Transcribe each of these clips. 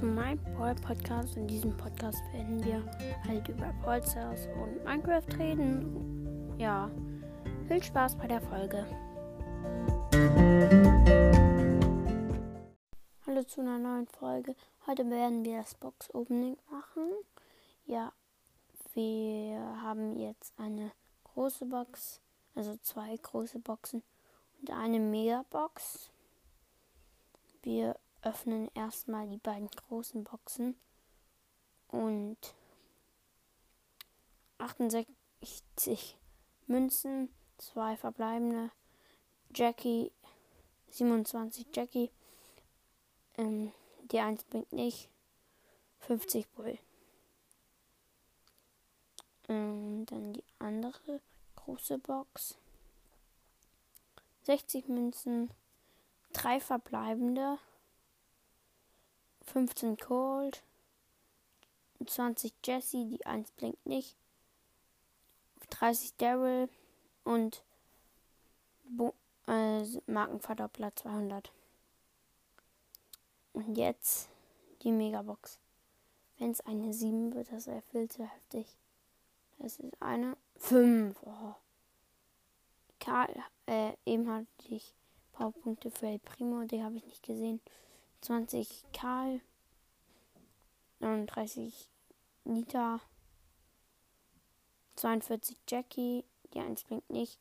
zu meinem Brawl Podcast. In diesem Podcast werden wir halt über Brawl Stars und Minecraft reden. Ja, viel Spaß bei der Folge. Hallo zu einer neuen Folge. Heute werden wir das Box Opening machen. Ja, wir haben jetzt eine große Box, also zwei große Boxen und eine Megabox. Wir öffnen erstmal die beiden großen Boxen. Und 68 Münzen, zwei verbleibende, Jackie, 27 Jackie, ähm, die 1 bringt nicht, 50 Bull. Ähm, dann die andere große Box, 60 Münzen, drei verbleibende, 15 Cold, 20 Jesse, die 1 blinkt nicht, 30 Daryl und Bo äh, Markenverdoppler 200. Und jetzt die Megabox. Wenn es eine 7 wird, das wäre viel zu heftig. Das ist eine 5. Oh. Karl, äh, eben hatte ich Powerpunkte für El Primo, die habe ich nicht gesehen. 20 Karl, 39 Nita, 42 Jackie, die 1 blinkt nicht,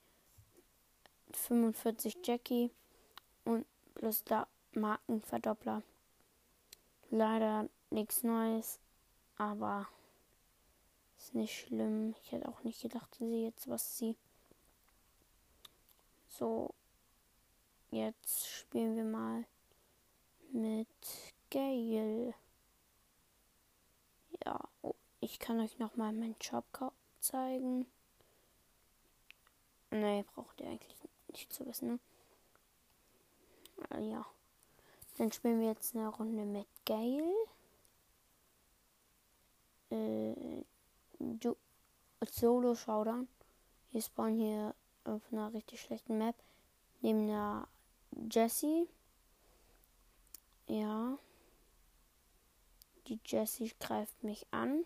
45 Jackie und plus da Markenverdoppler. Leider nichts Neues, aber ist nicht schlimm. Ich hätte auch nicht gedacht, dass sie jetzt was sie. So, jetzt spielen wir mal mit Gail. Ja, oh, ich kann euch noch mal meinen Shop zeigen. Ne, braucht ihr eigentlich nicht zu wissen, ne? Äh, ja. Dann spielen wir jetzt eine Runde mit Gail. Äh, du, Solo Showdown. Wir spawnen hier auf einer richtig schlechten Map. Neben einer Jessie. Ja. Die Jessie greift mich an.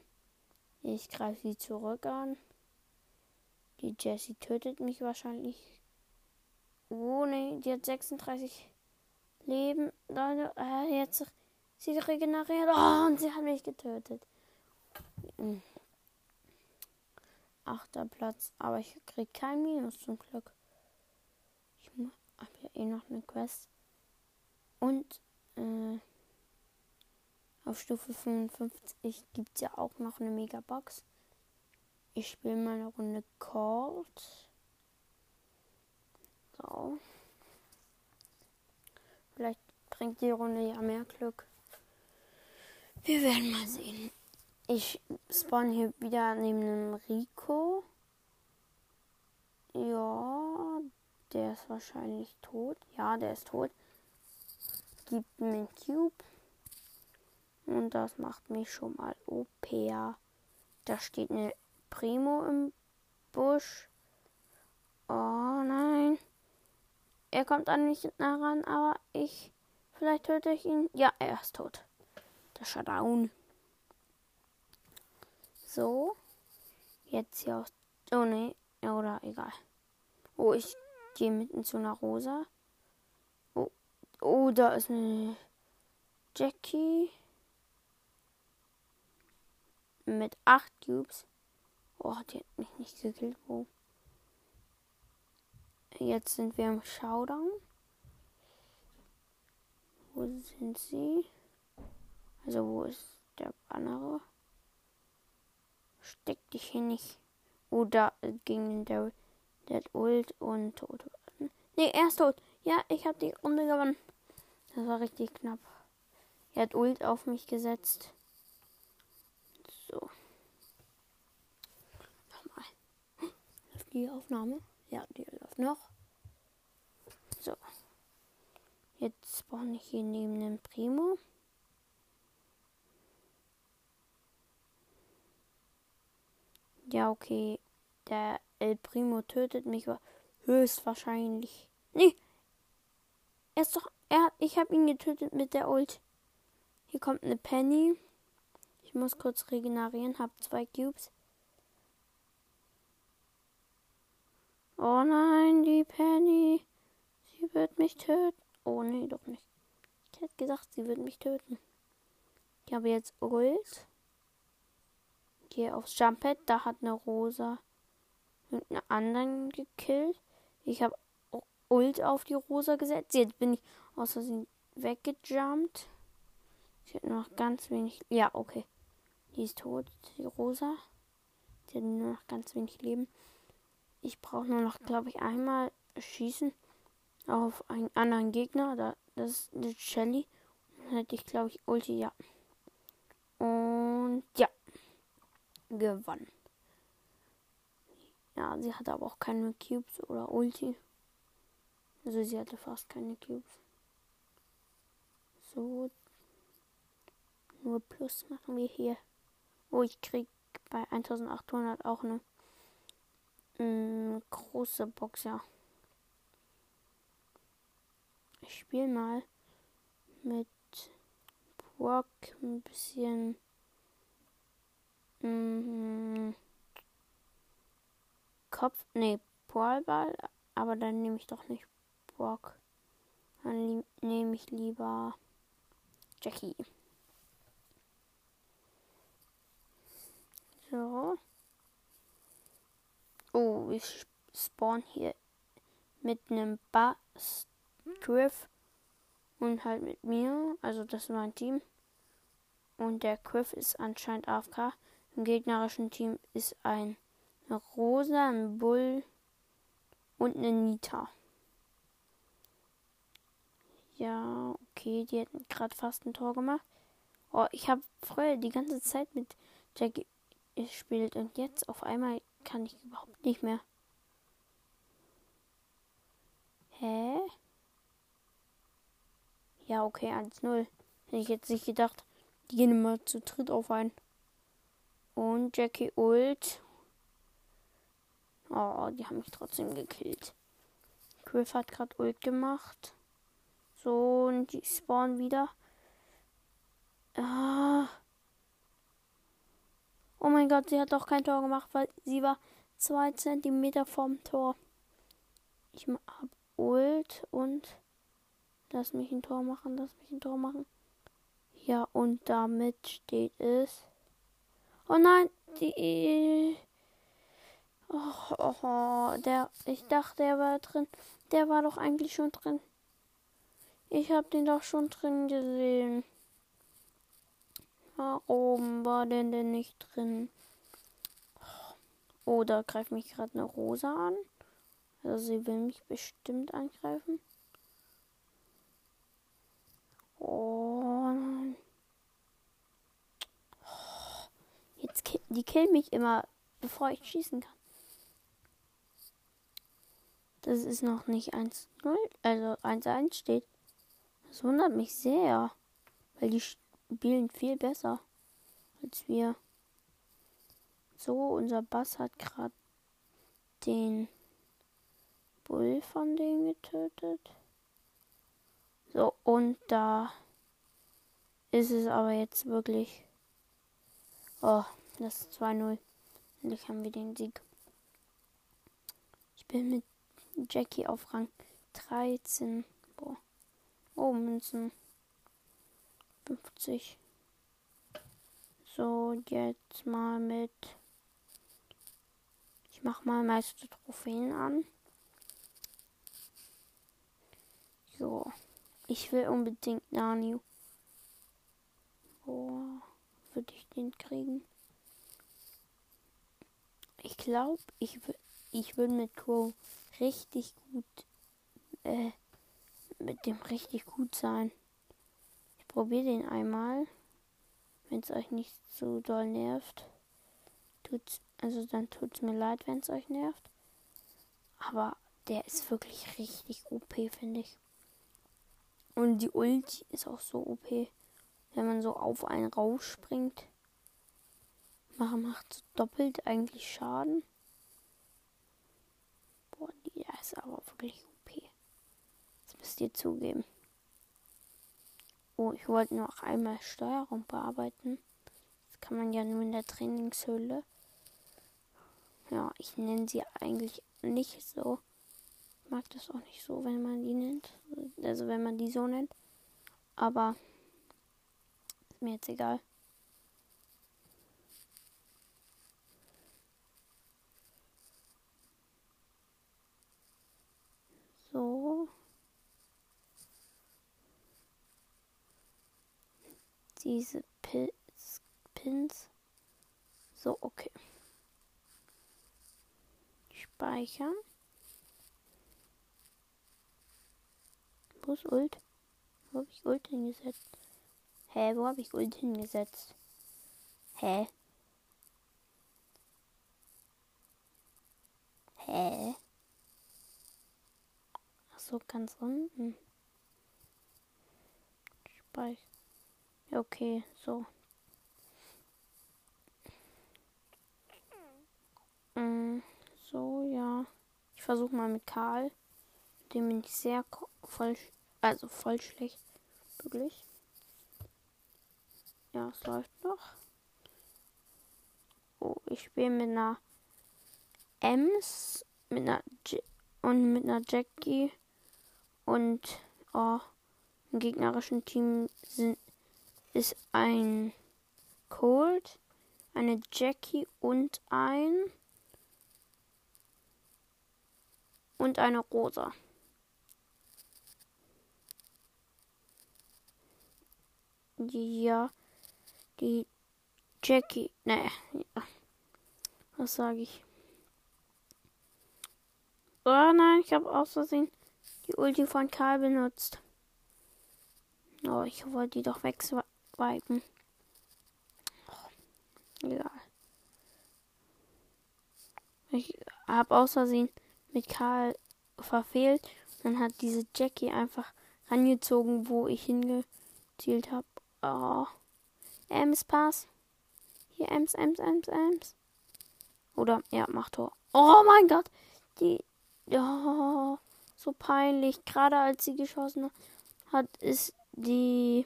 Ich greife sie zurück an. Die Jessie tötet mich wahrscheinlich. Oh ne, die hat 36 Leben. Leute, äh, jetzt sie regeneriert. Oh, und sie hat mich getötet. Hm. Achter Platz. Aber ich krieg kein Minus zum Glück. Ich habe ja eh noch eine Quest. Und äh, auf Stufe 55 gibt es ja auch noch eine Megabox. Ich spiele mal eine Runde Cold. So. Vielleicht bringt die Runde ja mehr Glück. Wir werden mal sehen. Ich spawn hier wieder neben einem Rico. Ja, der ist wahrscheinlich tot. Ja, der ist tot gibt einen Cube. Und das macht mich schon mal OP. Da steht eine Primo im Busch. Oh nein. Er kommt an mich nah ran, aber ich. Vielleicht töte ich ihn. Ja, er ist tot. Der Shutdown. So. Jetzt hier aus. Oh ne. Oder egal. Oh, ich gehe mitten zu einer Rosa. Oh, da ist eine Jackie. Mit 8 Cubes. Oh, die hat mich nicht gekillt. Wo? Jetzt sind wir im Showdown. Wo sind sie? Also, wo ist der andere? Steck dich hier nicht. Oh, da ging der, der Ult und tot. Nee, er ist tot. Ja, ich habe die Runde gewonnen. Das war richtig knapp. Er hat Ult auf mich gesetzt. So. Nochmal. Läuft die Aufnahme? Ja, die läuft noch. So. Jetzt spawn ich hier neben dem Primo. Ja, okay. Der El Primo tötet mich höchstwahrscheinlich. Nee. Er ist doch er, ich habe ihn getötet mit der Ult. Hier kommt eine Penny. Ich muss kurz regenerieren, habe zwei Cubes. Oh nein, die Penny. Sie wird mich töten. Oh nee, doch nicht. Ich hätte gesagt, sie wird mich töten. Ich habe jetzt Ult. Gehe aufs Jumppad. Da hat eine Rosa mit einer anderen gekillt. Ich habe Ult auf die Rosa gesetzt. Jetzt bin ich aus Versehen weggejumpt. Sie hat nur noch ganz wenig. Ja, okay. Die ist tot, die Rosa. Die hat nur noch ganz wenig Leben. Ich brauche nur noch, glaube ich, einmal schießen auf einen anderen Gegner. Da, das ist die Shelly. Dann hätte ich, glaube ich, Ulti, ja. Und ja. Gewonnen. Ja, sie hatte aber auch keine Cubes oder Ulti. Also sie hatte fast keine Cubes. So. Nur Plus machen wir hier. Oh, ich krieg bei 1800 auch eine mh, große Box, ja. Ich spiele mal mit Brock ein bisschen. Mh, Kopf. Nee, Ballball. Aber dann nehme ich doch nicht Brock. Dann nehme ich lieber Jackie. So. Oh, ich spawn hier mit einem Bass Griff und halt mit mir. Also das ist mein Team. Und der Griff ist anscheinend AFK. Im gegnerischen Team ist ein Rosa, ein Bull und eine Nita. Ja, okay, die hätten gerade fast ein Tor gemacht. Oh, ich habe früher die ganze Zeit mit Jackie gespielt und jetzt auf einmal kann ich überhaupt nicht mehr. Hä? Ja, okay, 1-0. Hätte ich jetzt nicht gedacht. Die gehen immer zu dritt auf ein. Und Jackie ult. Oh, die haben mich trotzdem gekillt. Griff hat gerade ult gemacht. So, und die spawnen wieder. Ah. Oh mein Gott, sie hat doch kein Tor gemacht, weil sie war zwei Zentimeter vom Tor. Ich hab Ult und lass mich ein Tor machen, lass mich ein Tor machen. Ja, und damit steht es. Oh nein, die. Oh, oh, oh, der. Ich dachte, der war drin. Der war doch eigentlich schon drin. Ich hab den doch schon drin gesehen. Warum war denn denn nicht drin? Oh, da greift mich gerade eine Rosa an. Also sie will mich bestimmt angreifen. Oh nein. Jetzt die killen mich immer, bevor ich schießen kann. Das ist noch nicht 1-0, also 1-1 steht. Das wundert mich sehr, weil die spielen viel besser als wir. So, unser Bass hat gerade den Bull von denen getötet. So, und da ist es aber jetzt wirklich. Oh, das ist 2-0. Endlich haben wir den Sieg. Ich bin mit Jackie auf Rang 13. Oh, Münzen. 50. So, jetzt mal mit. Ich mach mal meiste Trophäen an. So. Ich will unbedingt Nani. Boah, würde ich den kriegen? Ich glaube, ich, ich würde mit Crow richtig gut, äh, mit dem richtig gut sein probiere den einmal. Wenn es euch nicht so doll nervt. Tut's, also dann tut es mir leid, wenn es euch nervt. Aber der ist wirklich richtig OP, finde ich. Und die Ulti ist auch so OP. Wenn man so auf einen rausspringt. Macht so doppelt eigentlich Schaden. Boah, die ist aber wirklich Ihr zugeben. Oh, ich wollte noch einmal Steuerung bearbeiten. Das kann man ja nur in der Trainingshöhle. Ja, ich nenne sie eigentlich nicht so. Ich mag das auch nicht so, wenn man die nennt. Also wenn man die so nennt. Aber ist mir jetzt egal. So. Diese Pins. Pins. So, okay. Speichern. Wo ist Ult? Wo habe ich Ult hingesetzt? Hä, wo habe ich Ult hingesetzt? Hä? Hä? Ach so, ganz unten. Speich. Okay, so. Mm, so, ja. Ich versuche mal mit Karl. Dem bin ich sehr voll, also voll schlecht. Wirklich. Ja, es läuft noch. Oh, ich spiele mit einer Ems, mit einer J und mit einer Jackie und oh, im gegnerischen Team sind, ist ein Cold, eine Jackie und ein und eine Rosa. Ja, die Jackie. Ne, ja. was sage ich? Oh nein, ich habe aus Versehen die Ulti von Karl benutzt. Oh, ich wollte die doch wegswipen. Oh, egal. Ich habe aus Versehen mit Karl verfehlt. Dann hat diese Jackie einfach rangezogen, wo ich hingezielt habe. Oh. Ems Pass. Hier Ems, Ems, Ems, Ems. Oder, ja, mach Tor. Oh mein Gott. Die. Oh, so peinlich. Gerade als sie geschossen hat, ist die.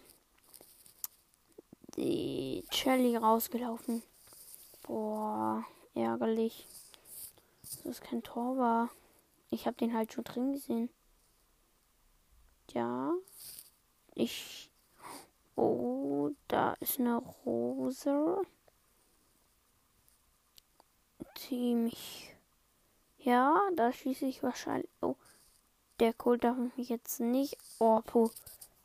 Die Shelly rausgelaufen. Boah, ärgerlich. Dass es kein Tor war. Ich habe den halt schon drin gesehen. Ja. Ich Oh, da ist eine Rose. Die mich. Ja, da schieße ich wahrscheinlich. Oh, der Kohl darf mich jetzt nicht. Oh, puh.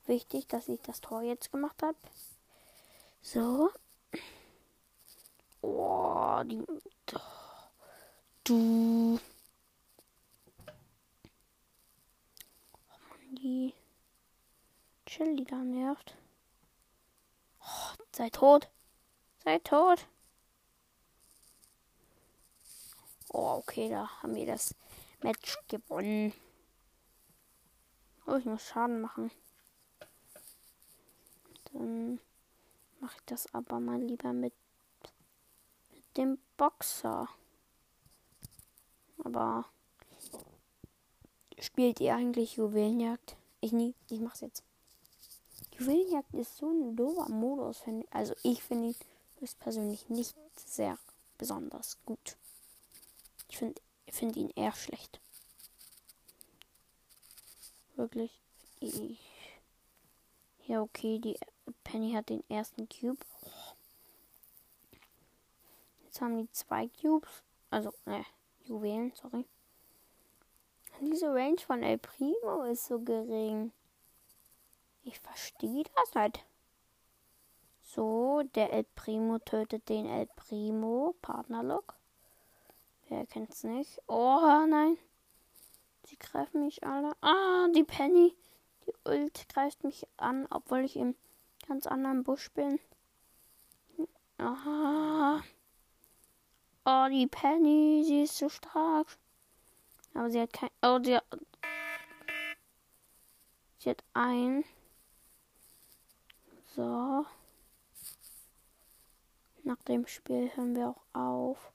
Wichtig, dass ich das Tor jetzt gemacht habe. So. Oh, die. Du. Oh Mann, die. Shelly da nervt. Oh, sei tot. Sei tot. Oh, okay, da haben wir das Match gewonnen. Oh, ich muss Schaden machen. Dann mache ich das aber mal lieber mit, mit dem Boxer. Aber spielt ihr eigentlich Juwelenjagd? Ich nie. Ich mach's jetzt. Juwelenjagd ist so ein doofer Modus, finde ich. Also ich finde ihn höchstpersönlich nicht sehr besonders gut. Ich finde find ihn eher schlecht. Wirklich. Ich. Ja, okay, die Penny hat den ersten Cube. Jetzt haben die zwei Cubes. Also, ne, Juwelen, sorry. Diese Range von El Primo ist so gering. Ich verstehe das nicht. So, der El Primo tötet den El Primo. Partnerlock. Wer kennt's nicht? Oh nein. Sie greifen mich alle. Ah, die Penny. Die Ult greift mich an, obwohl ich im ganz anderen Busch bin. Aha. Oh, die Penny, sie ist so stark. Aber sie hat kein. Oh, sie hat. Sie hat ein. So. Nach dem Spiel hören wir auch auf.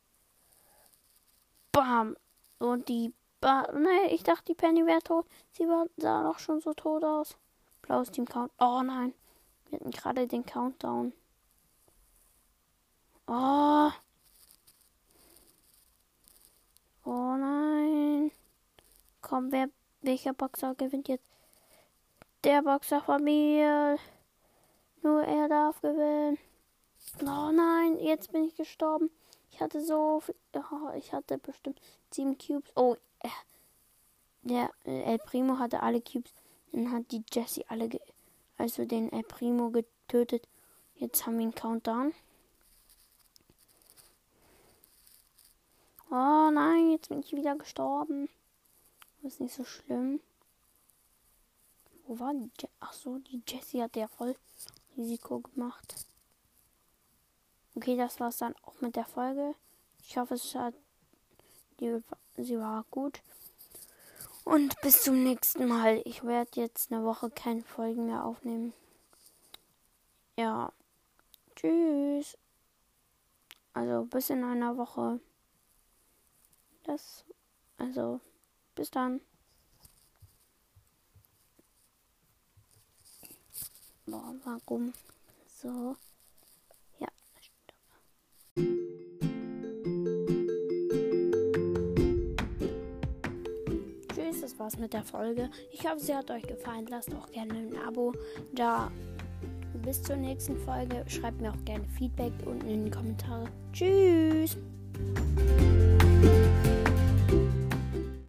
Bam. Und die ba Nee, ich dachte, die Penny wäre tot. Sie war, sah doch schon so tot aus. Blaues Team Count. Oh nein. Wir hatten gerade den Countdown. Oh. Oh nein. Komm, wer, welcher Boxer gewinnt jetzt? Der Boxer von mir. Nur er darf gewinnen. Oh nein, jetzt bin ich gestorben. Ich hatte so viel. Oh, ich hatte bestimmt sieben Cubes. Oh, äh, der El Primo hatte alle Cubes. Dann hat die Jessie alle, also den El Primo getötet. Jetzt haben wir einen Countdown. Oh nein, jetzt bin ich wieder gestorben. Das ist nicht so schlimm. Wo war die? Je Ach so, die Jessie hat ja voll Risiko gemacht. Okay, das war's dann auch mit der Folge. Ich hoffe, es hat die, sie war gut. Und bis zum nächsten Mal. Ich werde jetzt eine Woche keine Folgen mehr aufnehmen. Ja. Tschüss. Also bis in einer Woche. Das. Also. Bis dann. Boah, warum? So. Tschüss, das war's mit der Folge. Ich hoffe, sie hat euch gefallen. Lasst auch gerne ein Abo da. Bis zur nächsten Folge. Schreibt mir auch gerne Feedback unten in die Kommentare. Tschüss.